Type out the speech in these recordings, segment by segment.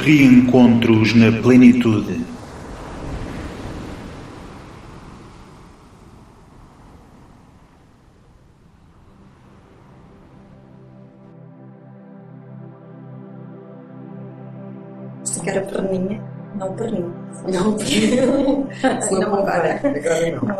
Reencontros na plenitude. Esta que era perninha, não perninho. Não, não, não agora. Agora não. Não agora.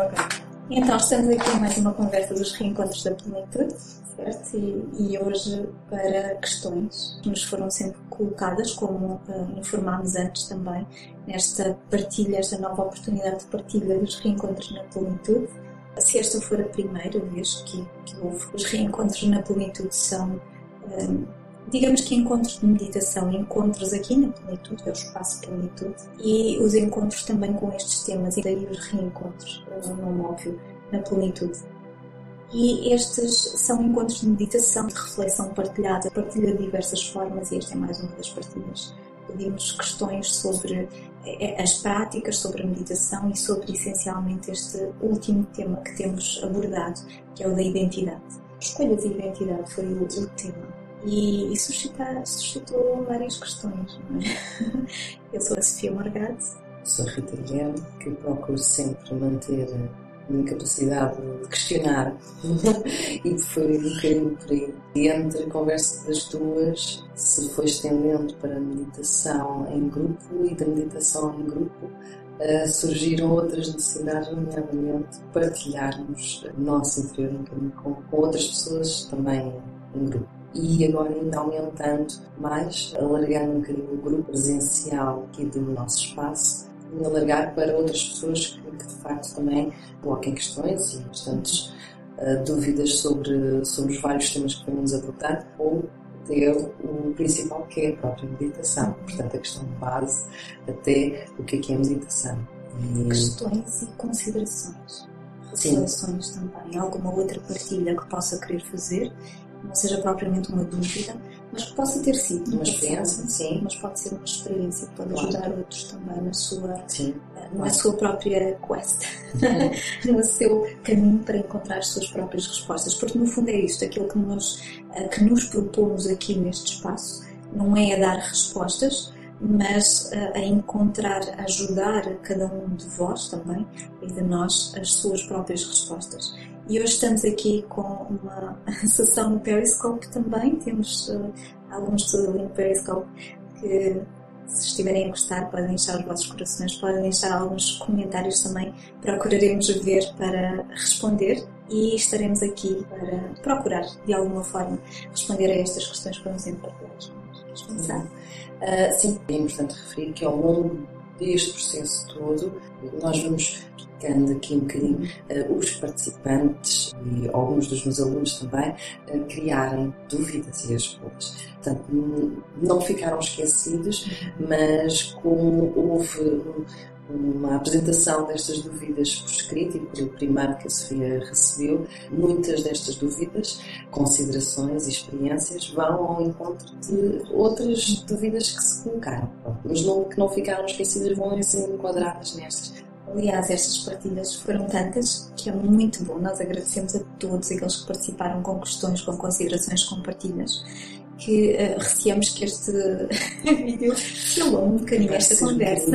Então, estamos aqui mais uma conversa dos reencontros da plenitude, certo? E, e hoje para questões que nos foram sempre colocadas, como uh, informámos antes também, nesta partilha, esta nova oportunidade de partilha dos reencontros na plenitude. Se esta for a primeira vez que, que houve os reencontros na plenitude, são, um, digamos que encontros de meditação, encontros aqui na plenitude, é o espaço plenitude, e os encontros também com estes temas, e daí os reencontros, o nome óbvio, na plenitude. E estes são encontros de meditação, de reflexão partilhada, partilha de diversas formas, e esta é mais uma das partilhas. Pedimos questões sobre as práticas, sobre a meditação e sobre essencialmente este último tema que temos abordado, que é o da identidade. Escolha de identidade foi o tema. E, e suscita, suscitou várias questões. É? Eu sou a Sofia Morgado. Sou a Rita Guilherme, que procuro sempre manter a minha capacidade de questionar. e foi um bocadinho por aí. E entre a conversa das duas, se foi estendendo para a meditação em grupo e da meditação em grupo, uh, surgiram outras necessidades, nomeadamente partilharmos o nosso interior com, com outras pessoas também em grupo e agora ainda aumentando mais, alargando um bocadinho o grupo presencial aqui do nosso espaço e alargar para outras pessoas que, que de facto também coloquem questões e bastantes uh, dúvidas sobre, sobre os vários temas que vamos abordar ou até o principal que é a própria meditação, portanto a questão de base até o que é que é meditação. E... Questões e considerações. Reflexões também. Alguma outra partilha que possa querer fazer não seja propriamente uma dúvida, mas que possa ter sido uma experiência, sim. Mas pode ser uma experiência que pode ajudar claro. outros também na sua, sim. na claro. sua própria quest, no seu caminho para encontrar as suas próprias respostas. Porque no fundo é isto, aquilo que nos, que nos propomos aqui neste espaço, não é a dar respostas, mas a encontrar, a ajudar cada um de vós também e de nós as suas próprias respostas. E hoje estamos aqui com uma sessão no Periscope também. Temos uh, algumas pessoas ali no Periscope que, se estiverem a gostar, podem deixar os vossos corações, podem deixar alguns comentários também. Procuraremos ver para responder e estaremos aqui para procurar, de alguma forma, responder a estas questões que vamos partilhar. Vamos começar. Uh, sim, é importante referir que ao longo deste processo todo, nós vamos picando aqui um bocadinho uh, os participantes e alguns dos meus alunos também uh, criarem dúvidas e respostas. Portanto, não ficaram esquecidos, mas como houve uma apresentação destas dúvidas por escrito e pelo primário que a Sofia recebeu, muitas destas dúvidas, considerações e experiências vão ao encontro de outras dúvidas que se colocaram, mas não, que não ficaram esquecidas vão ser enquadradas nestas. Aliás, estas partilhas foram tantas que é muito bom. Nós agradecemos a todos aqueles que participaram com questões, com considerações, com partilhas que uh, receamos que este vídeo alongue um bocadinho esta conversa.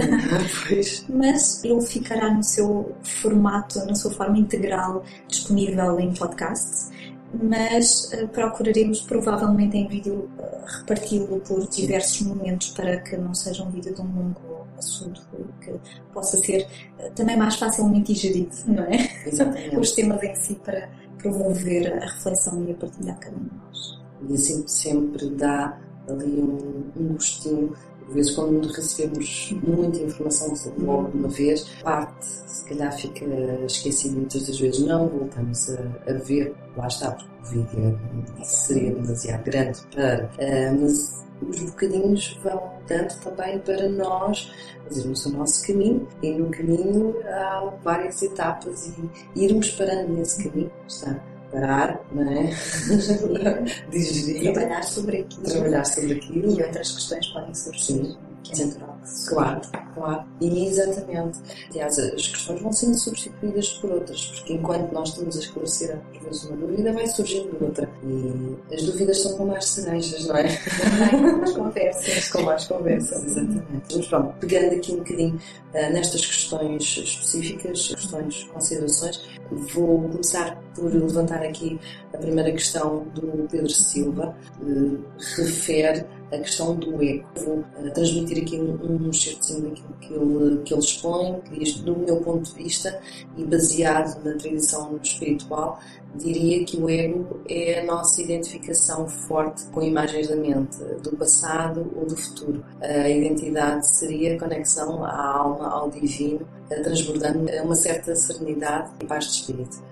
Mas ele ficará no seu formato, na sua forma integral, disponível em podcast. Mas uh, procuraremos provavelmente em vídeo uh, reparti-lo por diversos momentos para que não seja um vídeo de um longo assunto que possa ser também mais facilmente digerido, não é? Exatamente. Os temas em si para promover a reflexão e a partilha a cada um de nós e assim sempre dá ali um, um gostinho. Às vezes, quando recebemos muita informação logo de uma vez, parte se calhar fica esquecida muitas das vezes. Não voltamos a, a ver, lá está, porque o vídeo seria demasiado grande para. Uh, mas os bocadinhos vão dando também para nós fazermos o nosso caminho e no caminho há várias etapas e irmos parando nesse caminho. Está? Parar, não é? Digerir, trabalhar sobre aquilo. Trabalhar sobre aquilo. E outras questões podem surgir. que é natural. Claro, claro. E exatamente. Aliás, as questões vão sendo substituídas por outras, porque enquanto nós estamos a esclarecer às vezes uma dúvida, vai surgindo outra. E as dúvidas são como as cerejas, não é? Com as conversas. com mais conversas, exatamente. Mas pronto, pegando aqui um bocadinho uh, nestas questões específicas, questões, considerações, vou começar por levantar aqui a primeira questão do Pedro Silva, que refere a questão do ego. Vou uh, transmitir aqui um, um certinho daquilo que ele, que ele expõe, que diz, do meu ponto de vista e baseado na tradição espiritual, diria que o ego é a nossa identificação forte com imagens da mente, do passado ou do futuro. A identidade seria a conexão à alma, ao divino, transbordando uma certa serenidade e paz de espírito.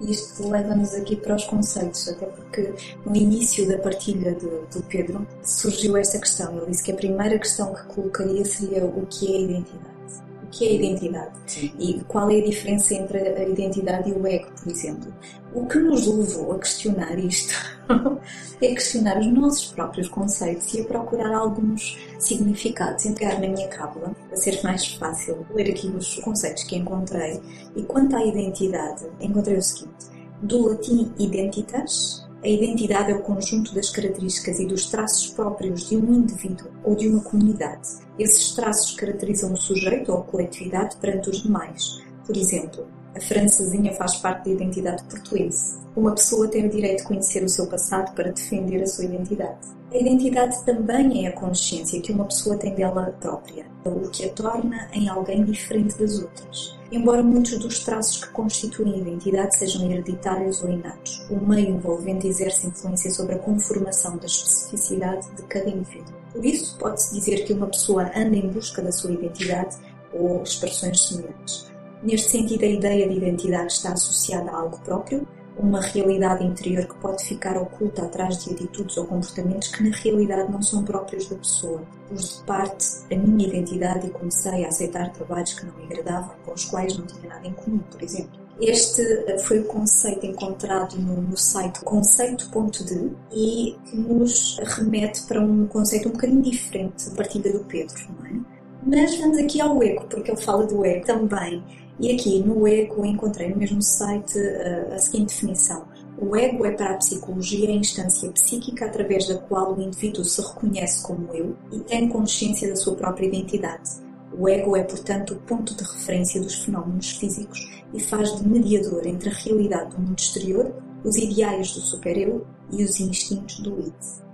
Isto leva-nos aqui para os conceitos, até porque no início da partilha do, do Pedro surgiu esta questão. Ele disse que a primeira questão que colocaria seria o que é a identidade o que é a identidade Sim. e qual é a diferença entre a identidade e o ego, por exemplo. O que nos levou a questionar isto é questionar os nossos próprios conceitos e a procurar alguns significados. Entregar na minha cábula, para ser mais fácil, ler aqui os conceitos que encontrei. E quanto à identidade, encontrei o seguinte: do latim identitas, a identidade é o conjunto das características e dos traços próprios de um indivíduo ou de uma comunidade. Esses traços caracterizam o sujeito ou a coletividade perante os demais. Por exemplo, a francesinha faz parte da identidade portuense. Uma pessoa tem o direito de conhecer o seu passado para defender a sua identidade. A identidade também é a consciência que uma pessoa tem dela própria, o que a torna em alguém diferente das outras. Embora muitos dos traços que constituem a identidade sejam hereditários ou inatos, o meio envolvente exerce influência sobre a conformação da especificidade de cada indivíduo. Por isso, pode-se dizer que uma pessoa anda em busca da sua identidade ou expressões semelhantes. Neste sentido, a ideia de identidade está associada a algo próprio, uma realidade interior que pode ficar oculta atrás de atitudes ou comportamentos que na realidade não são próprios da pessoa. Pus de parte a minha identidade e comecei a aceitar trabalhos que não me agradavam, com os quais não tinha nada em comum, por exemplo. Este eh, foi o conceito encontrado no, no site conceito.de e que nos remete para um conceito um bocadinho diferente da partilha do Pedro, não é? Mas vamos aqui ao ego, porque ele fala do ego também. E aqui no ego encontrei no mesmo site uh, a seguinte definição. O ego é para a psicologia a instância psíquica através da qual o indivíduo se reconhece como eu e tem consciência da sua própria identidade. O ego é, portanto, o ponto de referência dos fenómenos físicos e faz de mediador entre a realidade do mundo exterior, os ideais do super-eu e os instintos do id.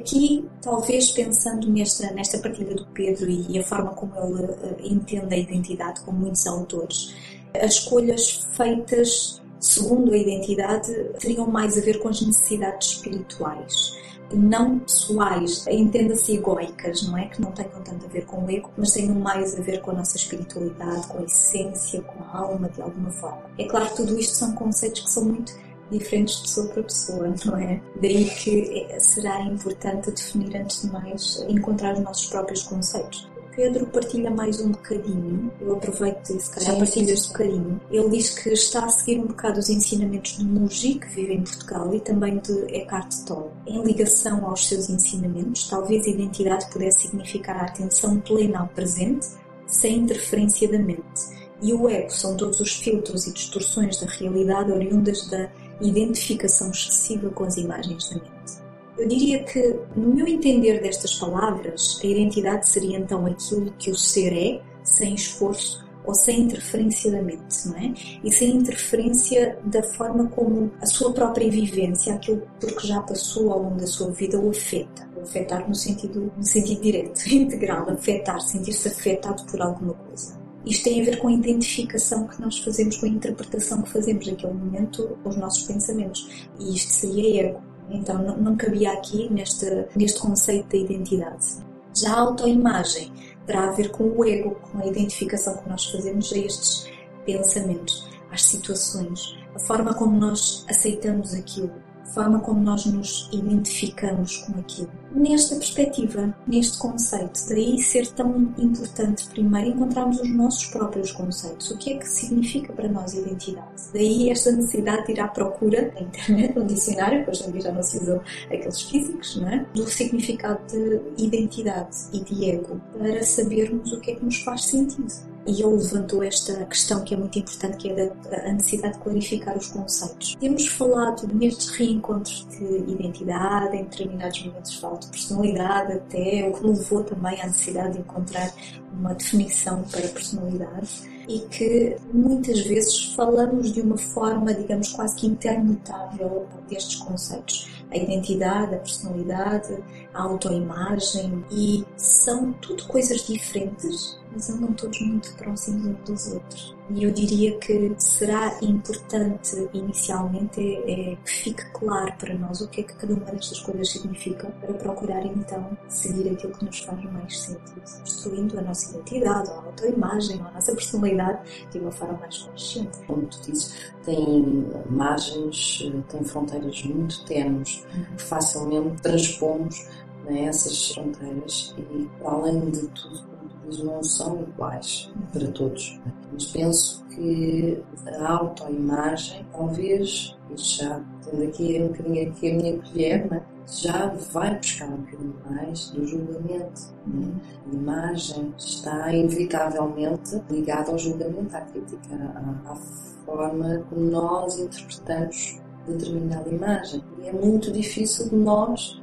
Aqui, talvez pensando nesta, nesta partilha do Pedro e, a forma como ele uh, entende a identidade, como muitos autores, as escolhas feitas segundo a identidade teriam mais a ver com as necessidades espirituais, não pessoais, entenda-se egoicas, não é? Que não tenham tanto a ver com o ego, mas tenham mais a ver com a nossa espiritualidade, com a essência, com a alma, de alguma forma. É claro que tudo isto são conceitos que são muito diferentes de pessoa para pessoa, não é? Daí que é, será importante definir antes de mais, encontrar os nossos próprios conceitos. Pedro partilha mais um bocadinho, eu aproveito e se calhar partilho este bocadinho. Ele diz que está a seguir um bocado os ensinamentos de Muji, que vive em Portugal, e também de Eckhart Tolle. Em ligação aos seus ensinamentos, talvez a identidade pudesse significar a atenção plena ao presente, sem interferência da mente. E o ego são todos os filtros e distorções da realidade oriundas da identificação excessiva com as imagens da mente. Eu diria que, no meu entender destas palavras, a identidade seria então aquilo que o ser é, sem esforço ou sem interferência da mente, não é? E sem interferência da forma como a sua própria vivência, aquilo por que já passou ao longo da sua vida, o afeta. O afetar no sentido, no sentido direto, integral, afetar, sentir-se afetado por alguma coisa. Isto tem a ver com a identificação que nós fazemos, com a interpretação que fazemos naquele momento os nossos pensamentos. E isto seria ego. Então não, não cabia aqui neste, neste conceito da identidade. Já a autoimagem terá a ver com o ego, com a identificação que nós fazemos a estes pensamentos, às situações, a forma como nós aceitamos aquilo, forma como nós nos identificamos com aquilo. Nesta perspectiva, neste conceito, daí ser tão importante primeiro encontrarmos os nossos próprios conceitos. O que é que significa para nós identidade? Daí esta necessidade de ir à procura na internet, no dicionário, que hoje em dia já não se usam aqueles físicos, não é? do significado de identidade e de ego, para sabermos o que é que nos faz sentido e ele levantou esta questão que é muito importante, que é a necessidade de clarificar os conceitos. Temos falado nestes reencontros de identidade, em determinados momentos falo de personalidade até, o que levou também à necessidade de encontrar uma definição para personalidade e que muitas vezes falamos de uma forma, digamos, quase que intermutável destes conceitos. A identidade, a personalidade, a autoimagem e são tudo coisas diferentes mas andam todos muito próximos uns dos outros. E eu diria que será importante inicialmente é, é, que fique claro para nós o que é que cada uma destas coisas significa para procurar então seguir aquilo que nos faz mais sentido, construindo a nossa identidade, ou a autoimagem, ou a nossa personalidade de uma forma mais consciente. Como tu dizes, tem margens, tem fronteiras muito tenues uhum. que facilmente transpomos né, essas fronteiras e, para além de tudo, não são iguais para todos. Mas penso que a autoimagem, talvez, já tendo aqui um bocadinho aqui a minha colher, né, já vai buscar um bocadinho mais do julgamento. Né? A imagem está inevitavelmente ligada ao julgamento, à crítica, à, à forma como nós interpretamos determinada imagem. E é muito difícil de nós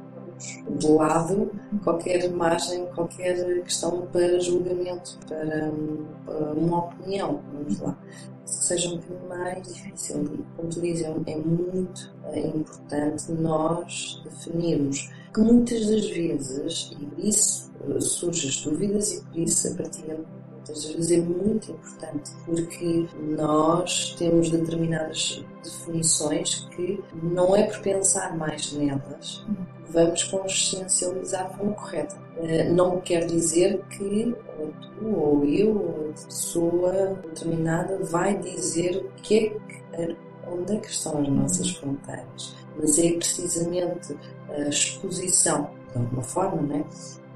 de lado qualquer imagem, qualquer questão para julgamento, para, para uma opinião, vamos lá. Que seja um bocadinho mais difícil. Como tu dizes, é, é muito é importante nós definirmos que muitas das vezes, e por isso eh, surgem as dúvidas e por isso a partilha muitas vezes é muito importante, porque nós temos determinadas definições que não é por pensar mais nelas vamos consciencializar forma correta. Eh, não quer dizer que ou tu, ou eu, ou outra pessoa determinada vai dizer que é que, onde é que estão as nossas fronteiras. Mas é precisamente a exposição, de alguma forma, né,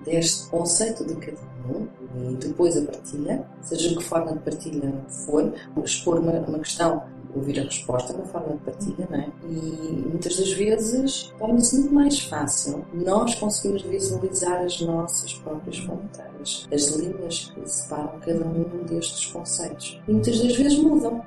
deste conceito de cada um e depois a partilha, seja de que forma de partilha for, expor uma, uma questão ouvir a resposta na forma de partilha, não é? E muitas das vezes torna-se muito mais fácil nós conseguirmos visualizar as nossas próprias fronteiras, as linhas que separam cada um destes conceitos. E muitas das vezes mudam.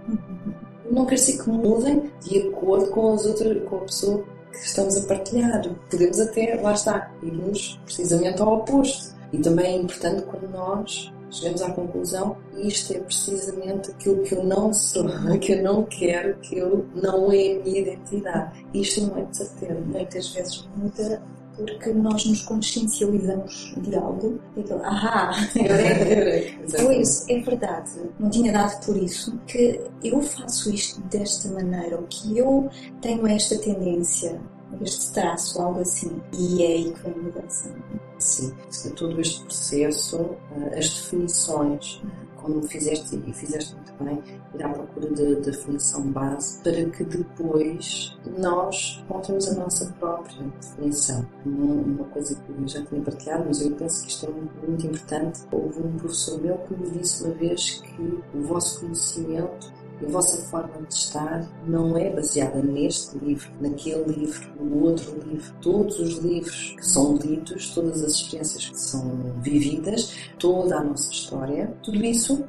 Não quer dizer que mudem de acordo com, as outras, com a pessoa que estamos a partilhar. Podemos até, lá está, irmos precisamente ao oposto. E também é importante quando nós chegamos à conclusão isto é precisamente aquilo que eu não sou, que eu não quero, que eu não é a minha identidade. Isto não é de certeza. Muitas vezes muda porque nós nos consciencializamos de algo. E aquilo, ahá, pois é verdade, não tinha dado por isso que eu faço isto desta maneira, ou que eu tenho esta tendência este traço, algo assim. E é aí que vem a mudança. Sim, todo este processo, eh, as definições, como fizeste e fizeste muito bem, ir à procura da definição base para que depois nós encontremos a nossa própria definição. Uma coisa que eu já tinha partilhado, mas eu penso que isto é muito importante. Houve um professor meu que me disse uma vez que o vosso conhecimento a vossa forma de estar não é baseada neste livro, naquele livro, no outro livro. Todos os livros que são lidos, todas as experiências que são vividas, toda a nossa história, tudo isso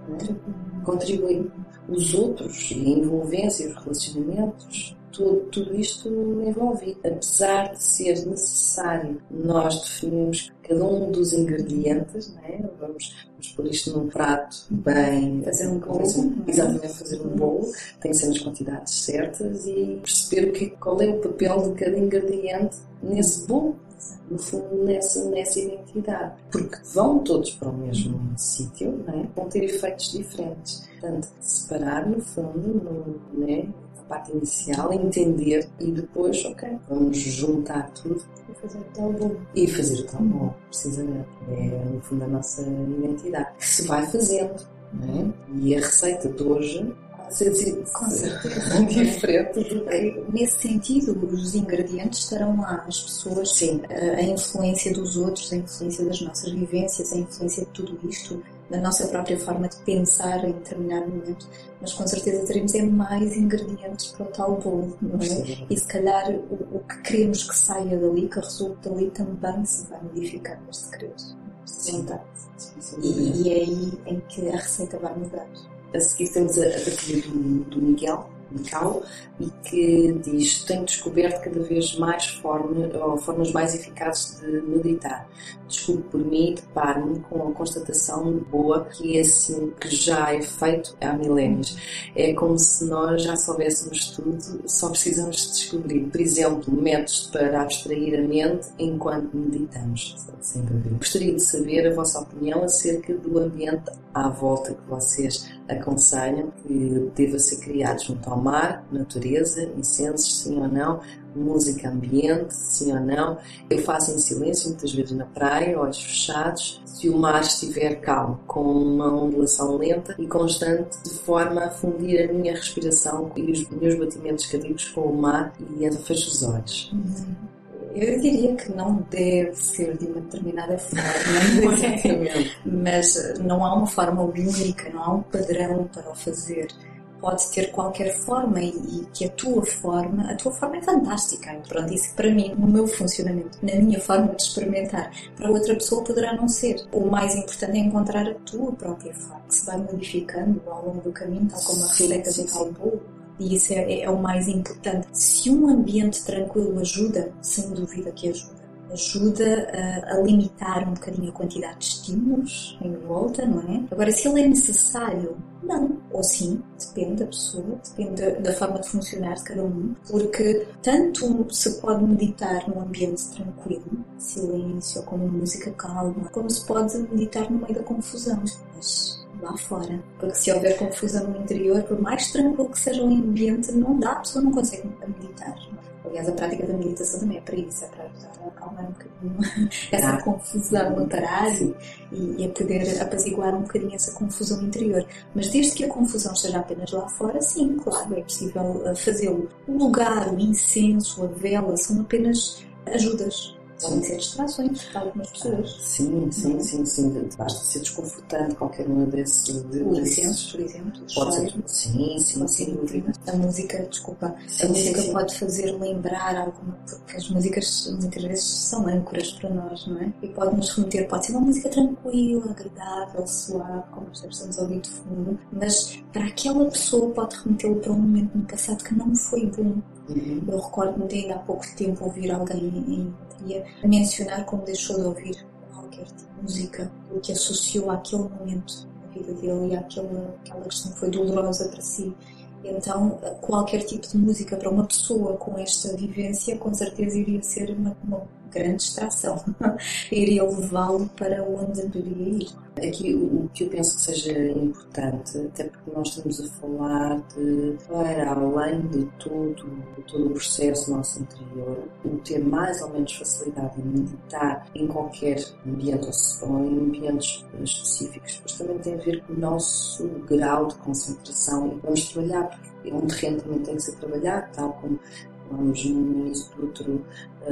contribui. Os outros, e a envolvência, os relacionamentos, tudo, tudo isto envolve. Apesar de ser necessário nós definirmos cada um dos ingredientes, né? vamos, vamos pôr isto num prato bem. Fazer um bolo. Exatamente, fazer um bolo, tem que ser nas quantidades certas e perceber o que, qual é o papel de cada ingrediente nesse bolo no fundo, nessa, nessa identidade. Porque vão todos para o mesmo sítio, né? vão ter efeitos diferentes. Portanto, separar, no fundo, no, né? Parte inicial, entender e depois, ok, vamos juntar tudo e fazer o tal bom. E fazer o tal bom, precisamente. É, no fundo, a nossa identidade. Que se vai fazendo. É? E a receita de hoje ser diferente do que... Nesse sentido, os ingredientes estarão lá, as pessoas, Sim. a influência dos outros, a influência das nossas vivências, a influência de tudo isto, da nossa própria forma de pensar em determinado momento, mas com certeza teremos é mais ingredientes para o tal bolo, não é? E se calhar o, o, que queremos que saia dali, que resulte dali, também se vai modificar querer, nesta vontade. E, e é aí em que a receita vai mudar. A seguir temos a, a partilha do, do Miguel, Miguel, e que diz: Tenho descoberto cada vez mais forma, formas mais eficazes de meditar. Desculpe por mim, deparo-me com a constatação boa que é assim que já é feito há milénios. É como se nós já soubéssemos tudo, só precisamos de descobrir. Por exemplo, métodos para abstrair a mente enquanto meditamos. Sem dúvida. Gostaria de saber a vossa opinião acerca do ambiente à volta que vocês aconselham que deva ser criado junto ao mar, natureza, incensos, sim ou não, música ambiente, sim ou não. Eu faço em silêncio, muitas vezes na praia, olhos fechados. Se o mar estiver calmo, com uma ondulação lenta e constante, de forma a fundir a minha respiração e os meus batimentos cardíacos com o mar e fecho os olhos. Eu diria que não deve ser de uma determinada forma, Exatamente. mas não há uma forma única, não há um padrão para o fazer pode ter qualquer forma e, que a tua forma, a tua forma é fantástica. Pronto, isso para mim, no meu funcionamento, na minha forma de experimentar, para outra pessoa poderá não ser. O mais importante é encontrar a tua própria forma, que se vai modificando ao longo do caminho, tal como a receita do tal bolo. E isso é, é o mais importante. Se um ambiente tranquilo ajuda, sem dúvida que ajuda ajuda a, a, limitar um bocadinho a quantidade de estímulos em volta, não é? Agora, se ele é necessário, não. Ou sim, depende da pessoa, depende da, forma de funcionar de cada um, porque tanto se pode meditar num ambiente tranquilo, silêncio, com música calma, como se pode meditar no meio da confusão. Mas lá fora. Porque se houver confusão no interior, por mais tranquilo que seja o ambiente, não dá, a pessoa não consegue meditar. Aliás, a prática da meditação também é para isso, é para ajudar a acalmar um bocadinho essa ah. confusão, a parar e, e a poder apaziguar um bocadinho essa confusão interior. Mas desde que a confusão esteja apenas lá fora, sim, claro, é possível eh, fazê-lo. O lugar, o incenso, a vela são apenas ajudas podem ser distrações para algumas pessoas. Sim, sim, sim, sim. Basta ser desconfortante qualquer uma desses. De, o incenso, por exemplo. Pode ser. Sim, sim, sem dúvida. A música, desculpa, a música pode fazer lembrar alguma. Porque as músicas muitas vezes são âncoras para nós, não é? E pode nos remeter, pode ser uma música tranquila, agradável, suave, como nós estamos a ouvir de fundo, mas para aquela pessoa pode remetê-lo para um momento no passado que não foi bom. Eu recordo-me de ainda há pouco tempo ouvir alguém em dia mencionar como deixou de ouvir qualquer tipo de música, o que associou àquele momento na vida dele e àquela, àquela questão que foi dolorosa para si. Então, qualquer tipo de música para uma pessoa com esta vivência, com certeza iria ser uma, uma grande distração. iria levá-lo para onde deveria ir. Aqui o que eu penso que seja importante, até porque nós estamos a falar de, para além de tudo, de todo o processo nosso interior, o ter mais ou menos facilidade em meditar em qualquer ambiente ou em ambientes específicos, mas também tem a ver com o nosso grau de concentração e vamos trabalhar, porque é um terreno também tem que ser trabalhado, tal como vamos no início do outro,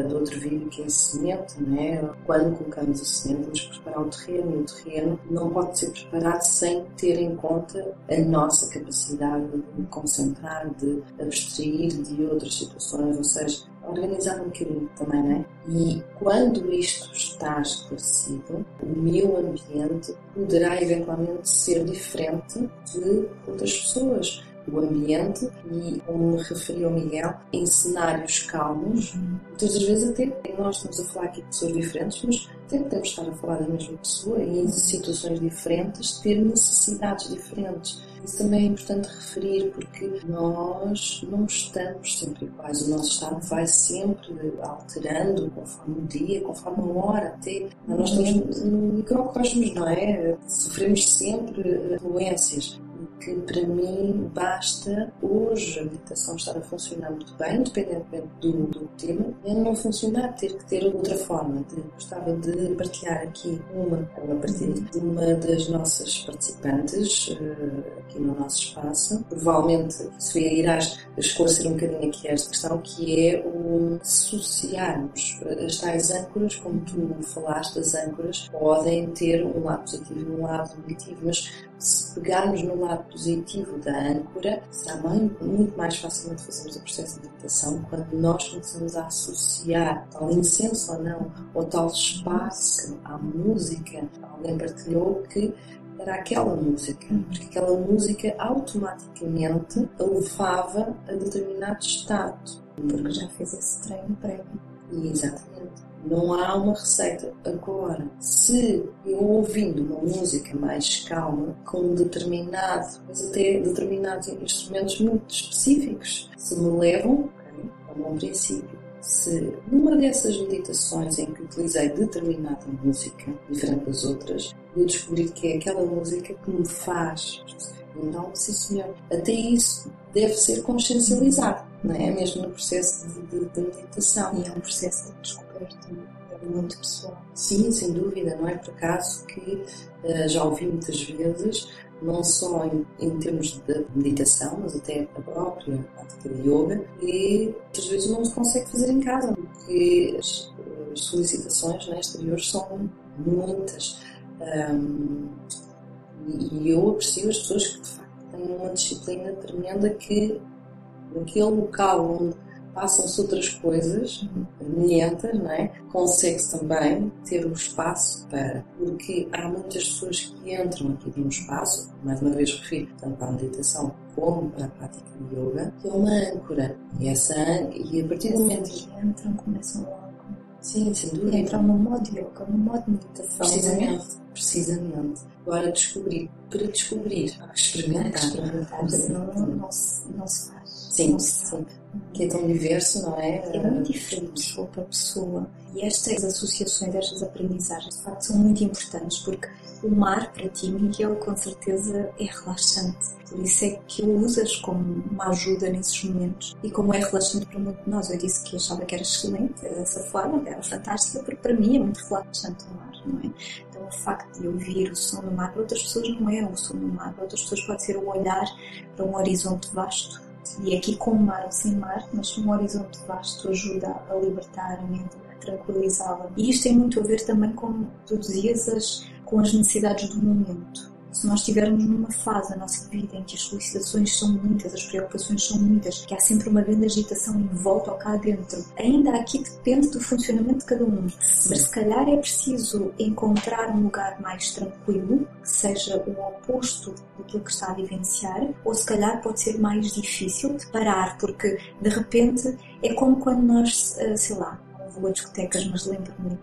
do outro vídeo que é a semente, né? quando colocamos a semente vamos preparar o terreno e o terreno não pode ser preparado sem ter em conta a nossa capacidade de concentrar, de abstrair de outras situações, ou seja, organizar um bocadinho também, né? E quando isto está esclarecido, o meu ambiente poderá eventualmente ser diferente de outras pessoas o ambiente e, como referiu Miguel, em cenários calmos, muitas das vezes até nós estamos a falar aqui de pessoas diferentes, mas até podemos estar a falar da mesma pessoa e em situações diferentes ter necessidades diferentes. Isso também é importante referir porque nós não estamos sempre iguais. O nosso estado vai sempre alterando conforme o dia, conforme a hora, até. Nós estamos no microcosmos, não é? Sofremos sempre influências que para mim basta hoje a meditação estar a funcionar muito bem, independentemente do, do tema, é não funcionar, ter que ter outra forma. De, gostava de partilhar aqui uma, a partir de uma das nossas participantes uh, aqui no nosso espaço. Provavelmente, Sofia, irás esclarecer um bocadinho aqui esta questão, que é o associarmos as tais âncoras, como tu falaste, as âncoras podem ter um lado positivo e um lado negativo, mas se pegarmos no lado positivo da âncora, será muito mais facilmente fazermos o processo de meditação quando nós começamos a associar tal incenso ou não, ou tal espaço à música. Alguém partilhou que era aquela música, porque aquela música automaticamente a levava a determinado estado. Porque já fez esse treino prévio. Exatamente. Não há uma receita. Agora, se eu ouvindo uma música mais calma, com um determinado, mas até determinados instrumentos muito específicos, se me levam, é um princípio. Se numa dessas meditações em que utilizei determinada música, diferente das outras, eu descobrir que é aquela música que me faz então, sim senhor. Até isso deve ser consciencializado, não é? Mesmo no processo de, de, de meditação. E é um processo de descoberta é muito pessoal. Sim, sem dúvida. Não é por acaso que uh, já ouvi muitas vezes, não só em, em, termos de meditação, mas até a própria prática de yoga, e muitas vezes não se consegue fazer em casa, porque as, as solicitações né, exteriores são muitas. Um, e eu aprecio as pessoas que de facto têm uma disciplina tremenda que naquele local onde passam-se outras coisas, milhentas, não é? Consegue-se também ter um espaço para, porque há muitas pessoas que entram aqui num espaço, mais uma vez refiro, tanto para a meditação como para a prática de yoga, que é uma âncora. E essa e a partir do momento que entram, começam logo. Sim, sem dúvida. Entram no modo yoga, no modo meditação. Precisamente, precisamente. Agora descobrir, para descobrir, experimentar. Experimentar, não, não, se, não se faz. Sim, sim. Que é tão diverso, não é? É muito diferente pessoa para pessoa. E estas associações, estas aprendizagens, de facto, são muito importantes porque o mar, para ti, Miguel, com certeza é relaxante. Por isso é que o usas como uma ajuda nesses momentos. E como é relaxante para muitos de nós, eu disse que achava que era excelente dessa forma, que era fantástica, porque para mim é muito relaxante o mar, não é? Então o facto de ouvir o som do mar, para outras pessoas não é o som do mar, para outras pessoas pode ser o olhar para um horizonte vasto. E aqui com mar ou sem mar, mas um horizonte vasto ajuda a libertar a mente, a tranquilizá-la. E isto tem muito a ver também com, tu dizias, as, com as necessidades do momento. Se nós estivermos numa fase da nossa vida em que as solicitações são muitas, as preocupações são muitas, que há sempre uma grande agitação em volta ou cá dentro, ainda aqui depende do funcionamento de cada um. Mas se calhar é preciso encontrar um lugar mais tranquilo, que seja o oposto daquilo que está a vivenciar, ou se calhar pode ser mais difícil de parar, porque de repente é como quando nós, eh, sei lá, vou a discotecas, mas lembro-me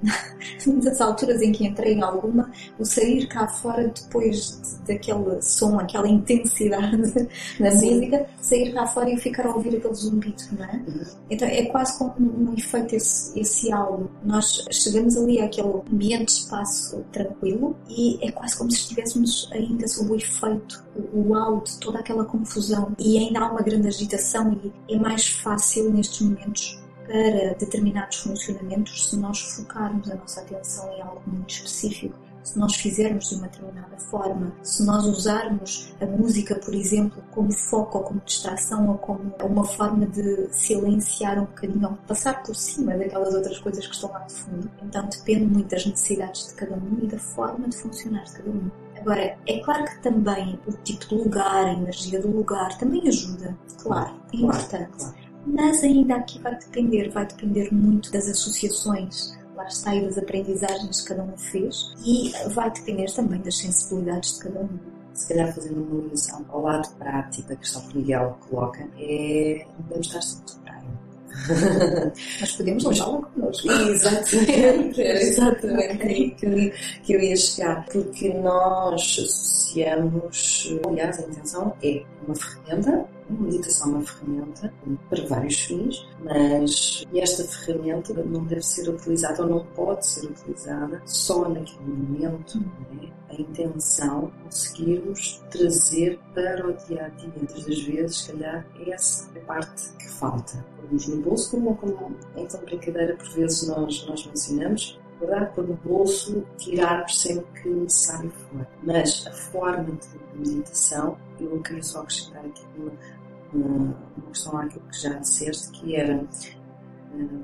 das alturas em que entrei em alguma, o sair cá fora depois daquele som, aquela intensidade na música, sair cá fora e ficar a ouvir aquele zumbido, não é? Uhum. Então é quase como um, efeito esse, esse algo. Nós chegamos ali àquele ambiente espaço tranquilo e é quase como se estivéssemos ainda sob o efeito, o alto toda aquela confusão e ainda há uma grande agitação e é mais fácil nestes momentos para determinados funcionamentos se nós focarmos a nossa atenção em algo muito específico, se nós fizermos de uma determinada forma, se nós usarmos a música, por exemplo, como foco ou como distração ou como uma forma de silenciar um bocadinho ou passar por cima daquelas outras coisas que estão lá de fundo. Então depende muito das necessidades de cada um e da forma de funcionar de cada um. Agora, é claro que também o tipo de lugar, a energia do lugar também ajuda, claro, é importante. Claro mas ainda aqui vai depender, vai depender muito das associações, lá está, e das aprendizagens que cada um fez, e vai depender também das sensibilidades de cada um. Se calhar fazendo uma ligação ao lado prático, a questão que o Miguel coloca, é não podemos estar sempre praia. Mas podemos levá-la connosco. Exatamente, era exatamente aí que eu, que eu ia chegar. Porque nós associamos, aliás, a intenção é uma ferramenta meditação é uma ferramenta para vários fins, mas esta ferramenta não deve ser utilizada ou não pode ser utilizada só naquele momento. É? A intenção é conseguirmos trazer para o dia a dia. Muitas das vezes, se calhar, essa é a parte que falta. Pomos no bolso, como, como então brincadeira por vezes nós, nós mencionamos, guardar para o bolso, tirar sempre que necessário for. Mas a forma de meditação, eu queria só acrescentar aqui uma, uma questão àquilo que já disseste, que era uh,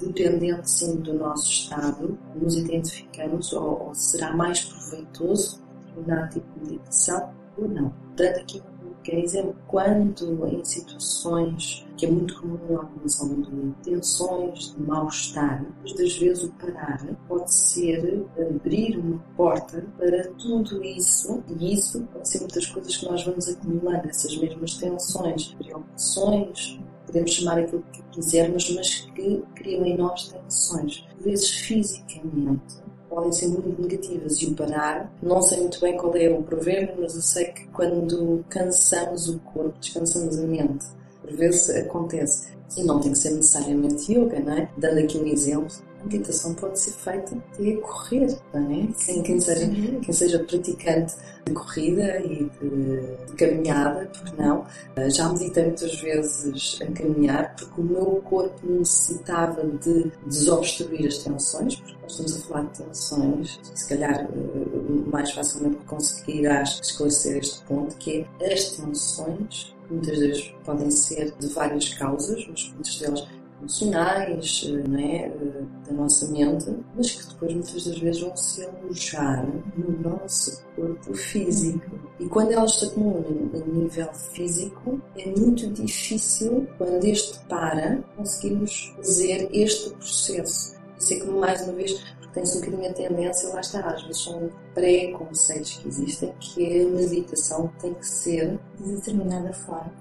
dependente sim do nosso estado, nos identificamos ou, ou será mais proveitoso determinado tipo de meditação ou não. Dando aqui Quer dizer, quando em situações que é muito comum algumas ao de tensões, mal-estar, muitas vezes o parar pode ser abrir uma porta para tudo isso, e isso pode ser muitas coisas que nós vamos acumulando, essas mesmas tensões, preocupações, podemos chamar aquilo que quisermos, mas que criam em nós tensões. Por vezes fisicamente, podem ser muito negativas e o parar. Não sei muito bem qual é o provérbio, mas eu sei que quando cansamos o corpo, descansamos a mente. Por vezes acontece. E não tem que ser necessariamente yoga, não é? Dando aqui um exemplo, meditação pode ser feita a correr, não é? Quem, quem, seja, quem seja praticante de corrida e de, de, caminhada, porque não? Ah, já meditei muitas vezes a caminhar porque o meu corpo necessitava de desobstruir as tensões, porque nós estamos a falar de tensões, se calhar ah, mais facilmente conseguirás esclarecer este ponto, que é as tensões muitas vezes podem ser de várias causas, mas muitas delas emocionais, é? Eh, da nossa mente, mas que depois muitas das vezes vão se alojar no nosso corpo físico. E quando elas se acumulam a nível físico, é muito difícil, quando este para, conseguirmos fazer este processo. Isso é como, mais uma vez, tem-se um bocadinho a tendência, lá está, às vezes são pré-conceitos que existem, que a meditação tem que ser de determinada forma.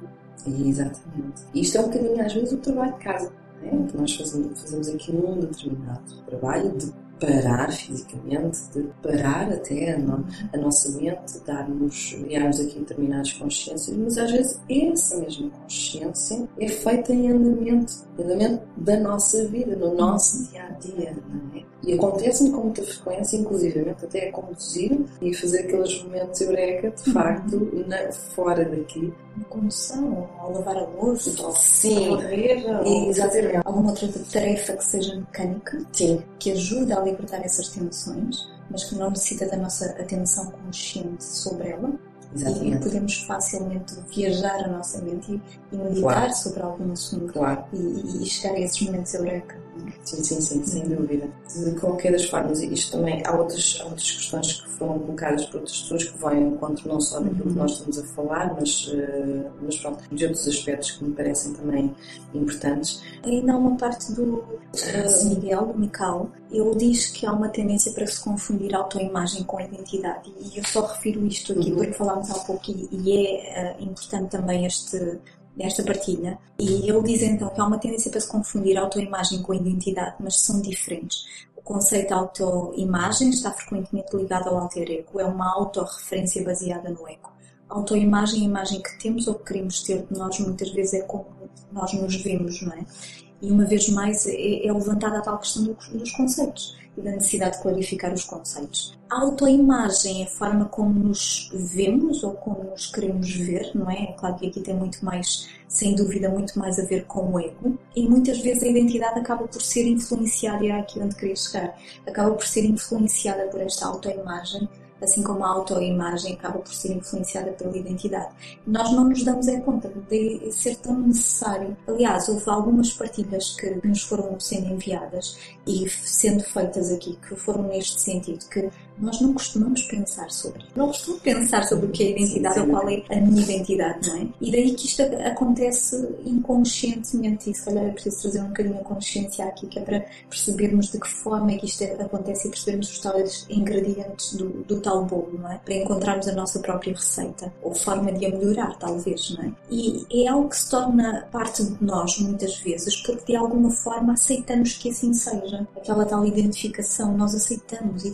Exatamente. Isto é um bocadinho, às vezes, o trabalho de casa né? Então nós fazemos, fazemos aqui um determinado trabalho de parar fisicamente, de parar até a, no, a nossa mente, darmos, criarmos aqui determinadas consciências, mas às vezes essa mesma consciência é feita em andamento, em andamento da nossa vida, no nosso dia a dia. É? E acontece-me com muita frequência, inclusivamente até a conduzir e fazer aqueles momentos eureka, de facto, na, fora daqui. Na condução, ao lavar a louça, ao Sim. correr, ou fazer alguma outra tarefa que seja mecânica, Sim. que ajude a libertar essas tensões, mas que não necessita da nossa atenção consciente sobre ela. Exatamente. E podemos facilmente viajar a nossa mente e, meditar claro. sobre algum assunto claro. e, e chegar a esses momentos eureka. Sim, sim, sim, sem dúvida. De qualquer das formas, isto também, há outras, há outras questões que foram colocadas por outras pessoas que vão em encontro não só daquilo que nós estamos a falar, mas, uh, mas pronto, de outros aspectos que me parecem também importantes. Ainda há uma parte do uh, Miguel, do Mical, ele diz que há uma tendência para se confundir autoimagem com identidade. E eu só refiro isto aqui uhum. porque falámos há pouco e, e é uh, importante também este desta partilha. E ele diz então que há uma tendência para se confundir autoimagem com identidade, mas são diferentes. O conceito de autoimagem está frequentemente ligado ao alter ego, é uma autorreferência baseada no ego. A autoimagem, a imagem que temos ou que queremos ter de nós, muitas vezes é como nós nos vemos, não é? E uma vez mais é, é levantada a tal questão dos conceitos e da necessidade de clarificar os conceitos. A autoimagem é a forma como nos vemos ou como nos queremos ver, não é? É claro que aqui tem muito mais, sem dúvida, muito mais a ver com o ego. E muitas vezes a identidade acaba por ser influenciada, e é aqui onde queria chegar, acaba por ser influenciada por esta autoimagem assim como a autoimagem acaba por ser influenciada pela identidade. Nós não nos damos é conta de ser tão necessário. Aliás, houve algumas partilhas que nos foram sendo enviadas e sendo feitas aqui que foram neste sentido que nós não costumamos pensar sobre. Não costumo pensar sobre o que é identidade ou qual é a minha identidade, não é? E daí que isto acontece inconscientemente e se calhar é preciso trazer um bocadinho a consciência aqui, que é para percebermos de que forma é que isto acontece e percebermos os tais ingredientes do, do tal bolo, não é? Para encontrarmos a nossa própria receita ou forma de a melhorar, talvez, não é? E é algo que se torna parte de nós muitas vezes porque de alguma forma aceitamos que assim seja. Aquela tal identificação, nós aceitamos,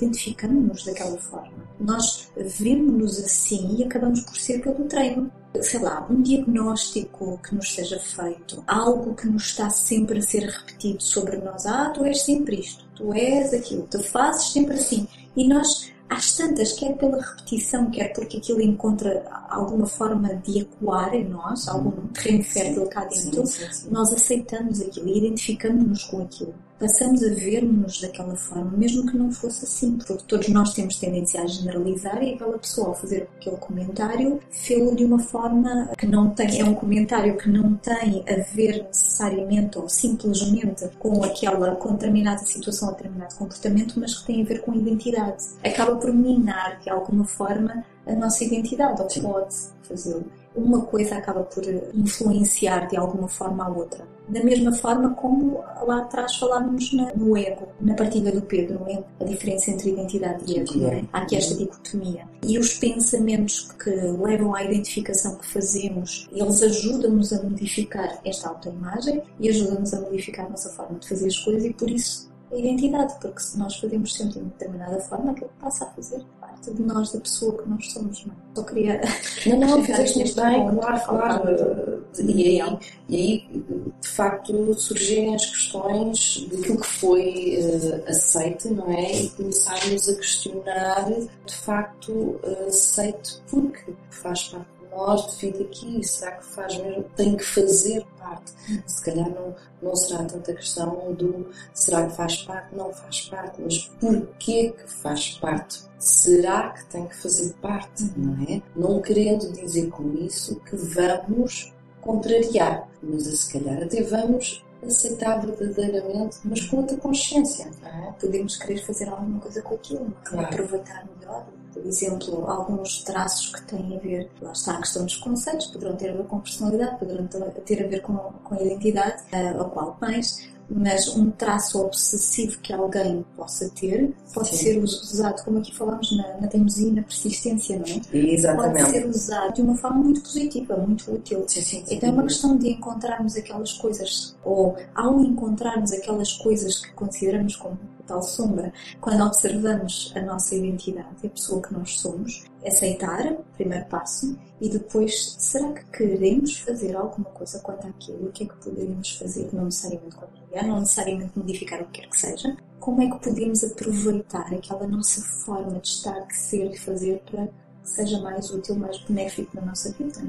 daquela forma. Nós vemos-nos assim e acabamos por ser pelo treino sei lá, um diagnóstico que nos seja feito, algo que nos está sempre a ser repetido sobre nós. Ah, tu és sempre isto, tu és aquilo, tu fazes sempre assim. E nós, às tantas, quer pela repetição, quer porque aquilo encontra alguma forma de ecoar em nós, algum terreno fértil cá dentro, sim, sim, sim. nós aceitamos aquilo e identificamos-nos com aquilo passamos a ver-nos daquela forma, mesmo que não fosse assim, porque todos nós temos tendência a generalizar e aquela pessoa ao fazer aquele comentário fê-lo de uma forma que não tem, é um comentário que não tem a ver necessariamente ou simplesmente com aquela, com determinada situação ou determinado comportamento, mas que tem a ver com a identidade. Acaba por minar de alguma forma a nossa identidade, ou pode fazê-lo uma coisa acaba por influenciar de alguma forma a outra. Da mesma forma como lá atrás falávamos no ego, na partilha do Pedro, é? a diferença entre identidade e ego. É? Há aqui esta dicotomia. E os pensamentos que levam à identificação que fazemos, eles ajudam-nos a modificar esta autoimagem e ajudam-nos a modificar a nossa forma de fazer as coisas e por isso a identidade, porque se nós fazemos sempre de determinada forma, aquilo passa a fazer de nós, da pessoa que nós somos. Não? É? Só queria. Não, não, fizeste muito bem, claro, claro. E aí, e aí, de facto, surgirem as questões daquilo que foi uh, aceite, não é? E começarmos a questionar, de facto, aceite porque faz parte nós devido aqui? Será que faz mesmo? Tem que fazer parte. Se calhar não, não será tanta questão do será que faz parte? Não faz parte, mas porquê que faz parte? Será que tem que fazer parte? Não é? Não querendo dizer com isso que vamos contrariar, mas se calhar até vamos aceitar verdadeiramente, mas com outra consciência. É? Podemos querer fazer alguma coisa com aquilo, claro. aproveitar melhor por exemplo, alguns traços que têm a ver, lá está a questão dos conceitos, poderão ter a ver com personalidade, poderão ter a ver com, com a identidade, uh, ao qual mais, mas um traço obsessivo que alguém possa ter pode sim. ser usado, como aqui falamos na, na teimosia e na persistência, não é? Exatamente. Pode ser usado de uma forma muito positiva, muito útil. Sim, sim, então é uma questão de encontrarmos aquelas coisas, ou ao encontrarmos aquelas coisas que consideramos como tal sombra, quando observamos a nossa identidade, a pessoa que nós somos, aceitar, primeiro passo, e depois, será que queremos fazer alguma coisa quanto àquilo? O que é que poderíamos fazer? Não necessariamente contrariar, não necessariamente modificar o que quer que seja. Como é que podemos aproveitar aquela nossa forma de estar, de ser e fazer para que seja mais útil, mais benéfico na nossa vida?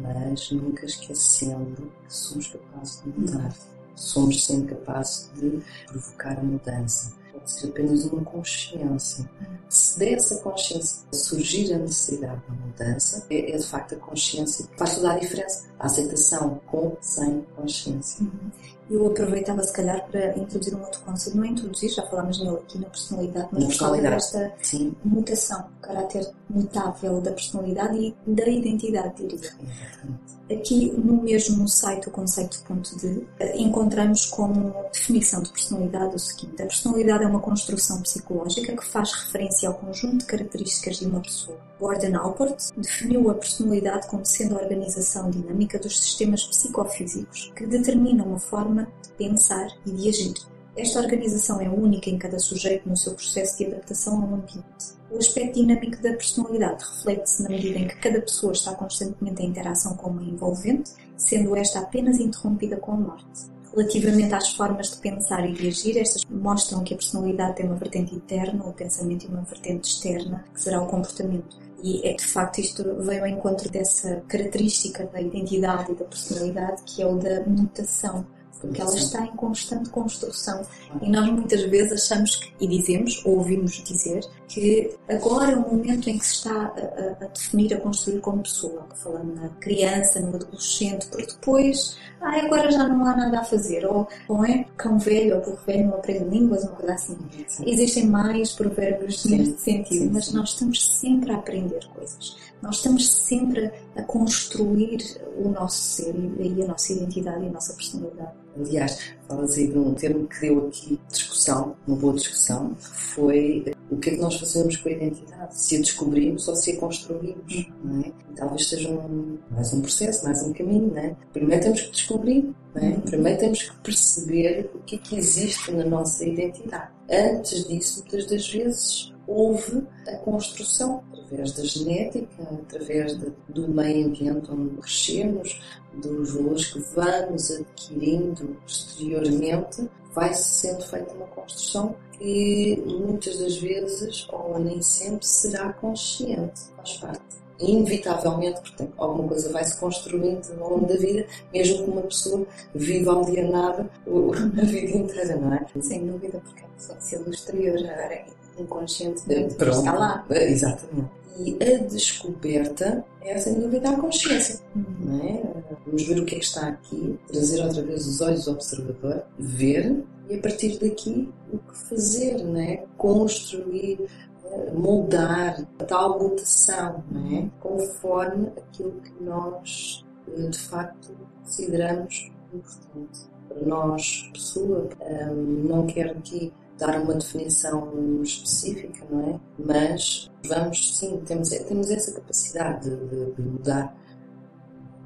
Mas nunca esquecendo que somos capazes de mudar somos sempre capazes de provocar a mudança. Pode ser apenas uma consciência. Se dessa consciência surgir a necessidade da mudança, é, é, de facto a consciência que faz toda a diferença. A aceitação com, sem consciência. Uhum. Eu aproveitava, se calhar, para introduzir um outro conceito. Não é introduzir, já falámos nele aqui na personalidade, mas personalidade. desta Sim. mutação, caráter mutável da personalidade e da identidade, diria. Exatamente. Aqui no mesmo site, o conceito.de, encontramos como definição de personalidade o seguinte: a personalidade é uma construção psicológica que faz referência ao conjunto de características de uma pessoa. Gordon Allport definiu a personalidade como sendo a organização dinâmica dos sistemas psicofísicos que determinam uma forma de pensar e de agir. Esta organização é única em cada sujeito no seu processo de adaptação ao ambiente. O aspecto dinâmico da personalidade reflete-se na medida em que cada pessoa está constantemente em interação com uma envolvente, sendo esta apenas interrompida com a morte. Relativamente às formas de pensar e de agir, estas mostram que a personalidade tem uma vertente interna, o pensamento, e uma vertente externa, que será o comportamento. E é de facto isto veio ao encontro dessa característica da identidade e da personalidade, que é o da mutação porque ela está em constante construção. E nós muitas vezes achamos que, e dizemos, ou ouvimos dizer, que agora é o momento em que se está a, a, a definir, a construir como pessoa, falando na criança, no adolescente, porque depois, ah, agora já não há nada a fazer, ou não é cão velho ou burro velho não aprende línguas, uma coisa assim. Existem mais provérbios neste sentido, mas nós estamos sempre a aprender coisas. Nós estamos sempre a construir o nosso ser e a nossa identidade e a nossa personalidade. Aliás, falas aí de um termo que deu aqui discussão, uma boa discussão, que foi o que é que nós fazemos com a identidade? Se a descobrimos ou se a construímos, não é? Talvez seja um, mais um processo, mais um caminho, não é? Primeiro temos que descobrir, não é? Primeiro temos que perceber o que é que existe na nossa identidade. Antes disso, muitas das vezes, houve a construção através da genética, através de, do meio ambiente onde crescemos, dos valores que vamos adquirindo posteriormente, vai sendo feita uma construção que muitas das vezes, ou nem sempre, será consciente, faz parte. Inevitavelmente, portanto, alguma coisa vai se construindo ao longo da vida, mesmo que uma pessoa viva alienada a vida inteira, não é? Sem dúvida, porque é pode ser do exterior, agora inconscientemente Pronto. está lá. Exatamente. E a descoberta é, sem dúvida, a consciência. Não é? Vamos ver o que é que está aqui, trazer outra vez os olhos do observador, ver e a partir daqui o que fazer, não é? Construir, eh, moldar a tal mutação, não é? Conforme aquilo que nós, eh, de facto, consideramos importante. Para nós, pessoa, eh, não quero aqui dar uma definição específica, não é? Mas vamos, sim, temos, temos essa capacidade de, de, mudar,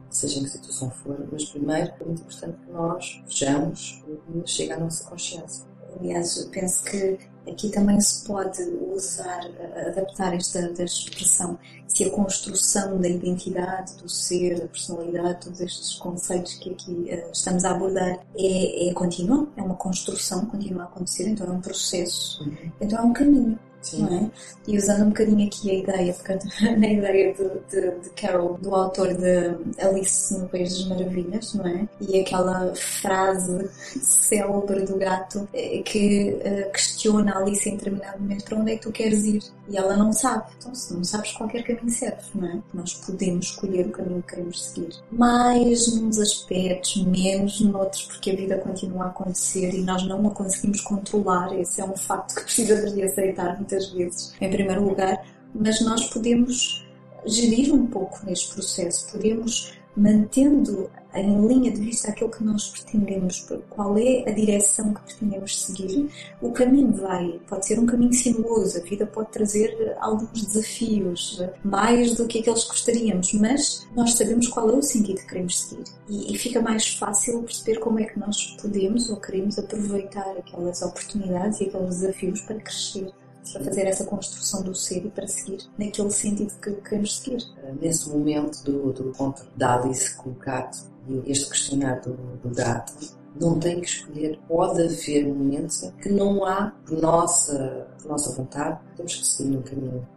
seja em que situação for, mas primeiro é muito importante que nós vejamos e chegue à nossa consciência. Aliás, penso que aqui também se pode usar, adaptar esta, esta expressão, se a construção da identidade, do ser, da personalidade, todos estes conceitos que aqui uh, estamos a abordar é, é contínua, é uma construção, continua a acontecer, então é um processo, uhum. então é um caminho. Sim. É? E usando um bocadinho aqui a ideia, na ideia de, de, de, Carol, do autor de Alice no País das Maravilhas, não é? E aquela frase célebre do gato eh, que uh, questiona Alice em determinado momento para onde é que tu queres ir. E ela não sabe. Então, se não sabes, qualquer caminho serve, não é? Nós podemos escolher o caminho que queremos seguir. Mais nos aspectos, menos noutros, porque a vida continua a acontecer e nós não a conseguimos controlar. Esse é um facto que precisamos de aceitar muitas vezes, em primeiro lugar. Mas nós podemos gerir um pouco neste processo, podemos mantendo em linha de vista aquilo que nós pretendemos, qual é a direção que pretendemos seguir, o caminho vai, pode ser um caminho sinuoso, a vida pode trazer alguns desafios, mais do que aqueles que gostaríamos, mas nós sabemos qual é o sentido que queremos seguir e, e fica mais fácil perceber como é que nós podemos ou queremos aproveitar aquelas oportunidades e aqueles desafios para crescer para fazer essa construção do ser e para seguir naquele sentido que queremos seguir. Nesse momento do, do encontro da Alice com o gato e este questionário do, do gato, não tem que escolher. Pode haver momentos em que não há, por nossa, nossa vontade, temos que seguir um caminho.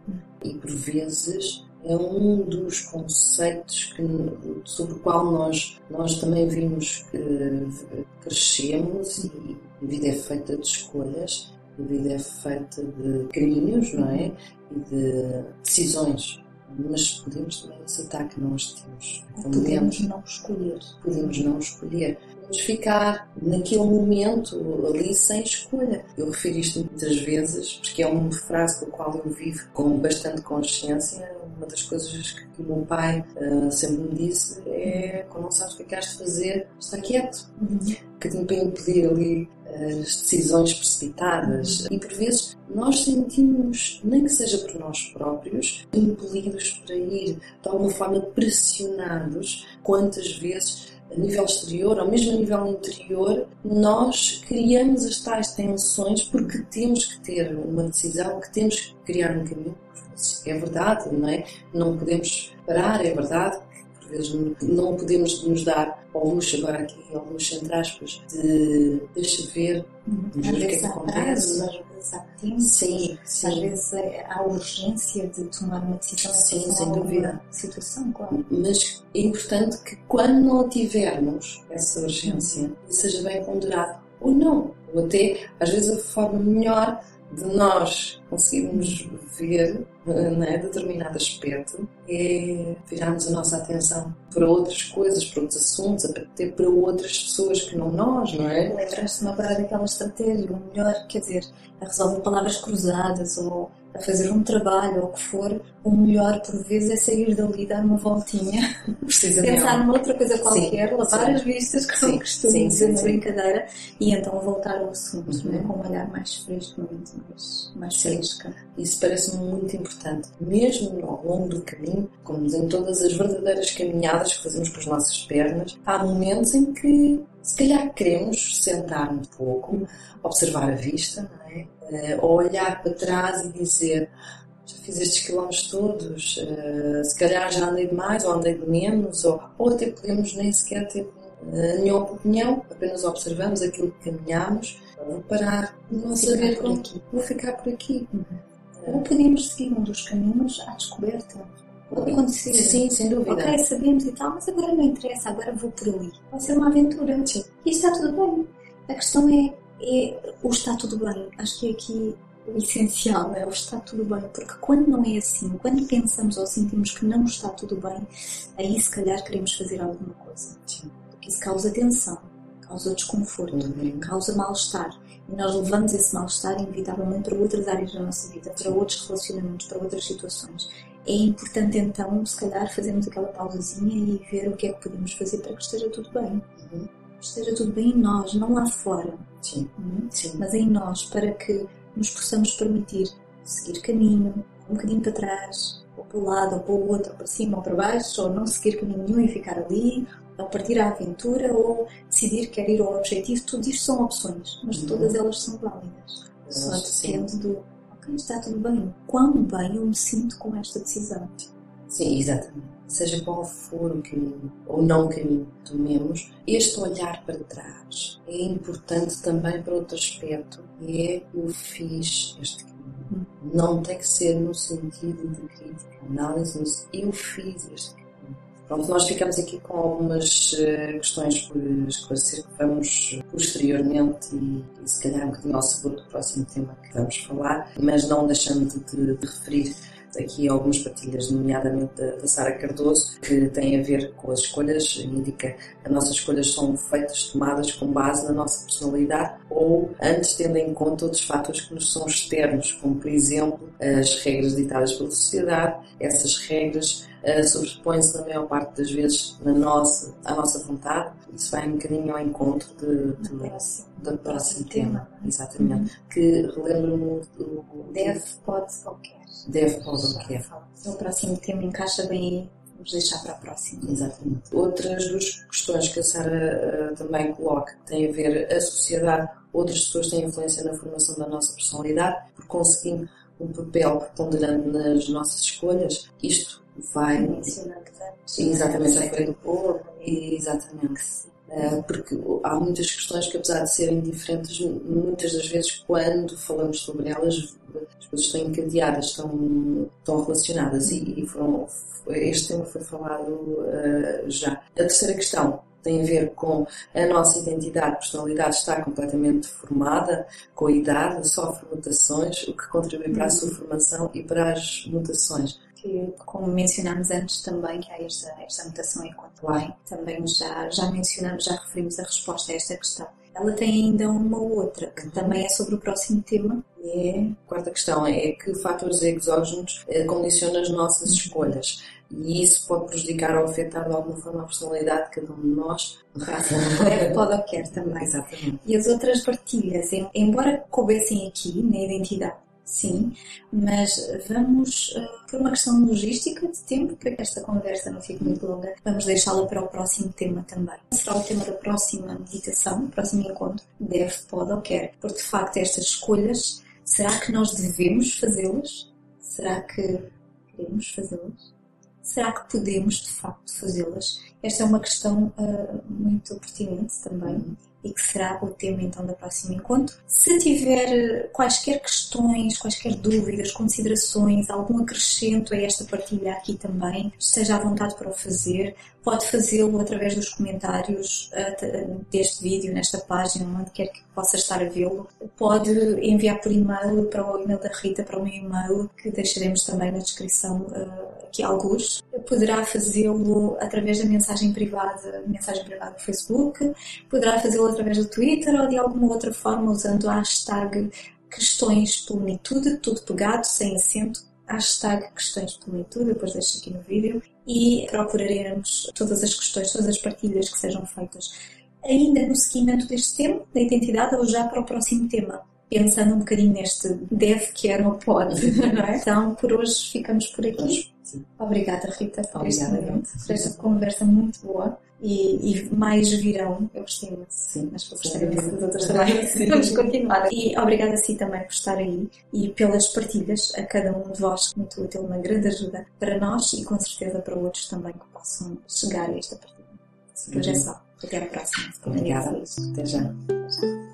E por vezes é um dos conceitos que, sobre o qual nós, nós também vimos que crescemos e a vida é feita de escolhas a vida é feita de caminhos, não é? E de decisões. Mas podemos também aceitar que não as temos. Podemos não escolher. Podemos não escolher. Podemos ficar naquele momento ali sem escolha. Eu refiro isto muitas vezes porque é uma frase com a qual eu vivo com bastante consciência. Uma das coisas que o meu pai uh, sempre me disse é: quando não sabes o que é que has de fazer, está quieto. Uhum. Que te impedir ali as decisões precipitadas e por vezes nós sentimos, nem que seja por nós próprios, impelidos para ir, de alguma forma pressionados, quantas vezes a nível exterior ou mesmo a nível interior, nós criamos as tais tensões porque temos que ter uma decisão, que temos que criar um caminho. É verdade, não é? Não podemos parar, é verdade vezes não podemos nos dar ao luxo, agora aqui ao luxo entre aspas, de deixa ver, uhum. ver o que é que acontece. Às vezes há tempo, sim, sim. às vezes há urgência de tomar uma decisão sim, sem dúvida. situação, claro. Mas é importante que quando não tivermos essa urgência, seja bem ponderado ou não, ou até às vezes a forma melhor de nós conseguirmos ver né, determinado aspecto é virarmos a nossa atenção para outras coisas, para outros assuntos, até para outras pessoas que não nós, não é? Lembraste-me agora daquela estratégia, o melhor, quer dizer, a resolver palavras cruzadas ou a fazer um trabalho ou o que for, o melhor por vezes é sair dali, dar uma voltinha, pensar numa outra coisa qualquer, sim, lavar sim. as vistas, como sim, costumo dizer na brincadeira, e então voltar ao assunto, uhum. né? com um olhar mais fresco, mais, mais fresca. Isso parece-me muito importante. Mesmo ao longo do caminho, como em todas as verdadeiras caminhadas que fazemos com as nossas pernas, há momentos em que se calhar queremos sentar um pouco, observar a vista, é? Uh, ou olhar para trás e dizer já fiz estes quilómetros todos, uh, se calhar já andei de mais ou andei de menos, ou, ou até podemos nem sequer ter nenhuma opinião, apenas observamos aquilo que caminhamos, vou parar, não saber como, vou ficar por aqui. Uhum. Ou podemos seguir um dos caminhos à descoberta. Pode acontecer. Sim, sem dúvida. Ok, sabemos e tal, mas agora não interessa, agora vou por ali. Vai ser uma aventura. Sim. E está tudo bem. A questão é é o está tudo bem. Acho que é aqui o essencial, é o está tudo bem, porque quando não é assim, quando pensamos ou sentimos que não está tudo bem, aí se calhar queremos fazer alguma coisa. Porque isso causa tensão, causa desconforto, uhum. causa mal-estar. E nós levamos esse mal-estar inevitavelmente para outras áreas da nossa vida, para outros relacionamentos, para outras situações. É importante então, se calhar, fazermos aquela pausazinha e ver o que é que podemos fazer para que esteja tudo bem. Uhum esteja tudo bem em nós, não lá fora. Sim. Hum? Sim. Mas em nós, para que nos possamos permitir seguir caminho, um bocadinho para trás, ou para o lado, ou para o outro, ou para cima, ou para baixo, ou não seguir caminho nenhum e ficar ali, ou partir à aventura, ou decidir que quer ir ao objetivo. Tudo isto são opções, mas uhum. todas elas são válidas. Só depende do, ok, está tudo bem. Quão bem eu me sinto com esta decisão. Sim, exatamente seja qual for o caminho ou não o caminho que tomemos, este olhar para trás é importante também para outro aspecto, é eu fiz este caminho. Não tem que ser no sentido de crítica, análise, mas eu fiz este caminho. Pronto, nós ficamos aqui com algumas uh, questões por esclarecer que vamos posteriormente e, e se calhar um bocadinho ao sabor do próximo tema que vamos falar, mas não deixando de, de referir aqui algumas partilhas, nomeadamente da, da Sara Cardoso, que têm a ver com as escolhas, indica que as nossas escolhas são feitas, tomadas com base na nossa personalidade ou antes tendo em conta outros fatores que nos são externos, como por exemplo as regras ditadas pela sociedade, essas regras uh, sobrepõem-se na maior parte das vezes na nossa, à nossa vontade. Isso vai um bocadinho ao encontro de, de, do próximo tema. Exatamente. Uhum. Que relembra-me do. Deve, pode, qualquer. Deve, pode, qualquer. O próximo tema encaixa bem. Vamos deixar para a próxima. Exatamente. Outras duas questões que a Sara uh, também coloca têm a ver a sociedade. Outras pessoas têm influência na formação da nossa personalidade, por conseguir um papel preponderante nas nossas escolhas. Isto vai. Exatamente, já foi do povo. Exatamente. Uh, porque há muitas questões que, apesar de serem diferentes, muitas das vezes, quando falamos sobre elas, as coisas estão encadeadas, estão, estão relacionadas e, e foram, este tema foi falado uh, já. A terceira questão tem a ver com a nossa identidade, personalidade está completamente formada com a idade, sofre mutações, o que contribui para a sua formação e para as mutações que, como mencionámos antes também, que há esta, esta mutação bem, também já, já mencionamos, já referimos a resposta a esta questão. Ela tem ainda uma outra, que também é sobre o próximo tema. E é, a quarta questão é que fatores exógenos eh, condicionam as nossas escolhas. E isso pode prejudicar ou afetar de alguma forma a personalidade de cada um de nós. Deve, pode ou quer também. Exatamente. E as outras partilhas, embora coubessem aqui na identidade, sim, mas vamos, uh, por uma questão logística de tempo, para que esta conversa não fique muito longa, vamos deixá-la para o próximo tema também. Será o tema da próxima meditação, próximo encontro, deve, pode ou quer, porque de facto estas escolhas, será que nós devemos fazê-las? Será que queremos fazê-las? Será que podemos de facto fazê-las? Esta é uma questão uh, muito pertinente também e que será o tema então do próximo encontro. Se tiver quaisquer questões, quaisquer dúvidas, considerações, algum acrescento a esta partilha aqui também, esteja à vontade para o fazer. Pode fazê-lo através dos comentários uh, deste vídeo, nesta página, onde quer que possa estar a vê-lo. Pode enviar por e-mail para o e-mail da Rita, para o meu e-mail, que deixaremos também na descrição aqui alguns. Poderá fazê-lo através da mensagem privada, mensagem privada do Facebook, poderá fazê-lo através do Twitter ou de alguma outra forma usando a hashtag questões plenitude, tudo pegado, sem acento, hashtag questões plenitude, depois deixo aqui no vídeo, e procuraremos todas as questões, todas as partilhas que sejam feitas. Ainda no seguimento deste tema, da identidade, ou já para o próximo tema, pensando um bocadinho neste deve, quer ou pode, não é? Então, por hoje ficamos por aqui. Obrigada, Rita, por este momento, por esta conversa muito boa. E, e, mais virão, eu gostei muito, sim, mas vou gostar muito das outras também. Vamos continuar. E obrigada a si também por estar aí e pelas partilhas a cada um de vós, muito útil, uma grande ajuda para nós e com certeza para outros também que possam chegar a esta partilha. Por hoje é só. Até à próxima. Obrigada. Até já. Até já.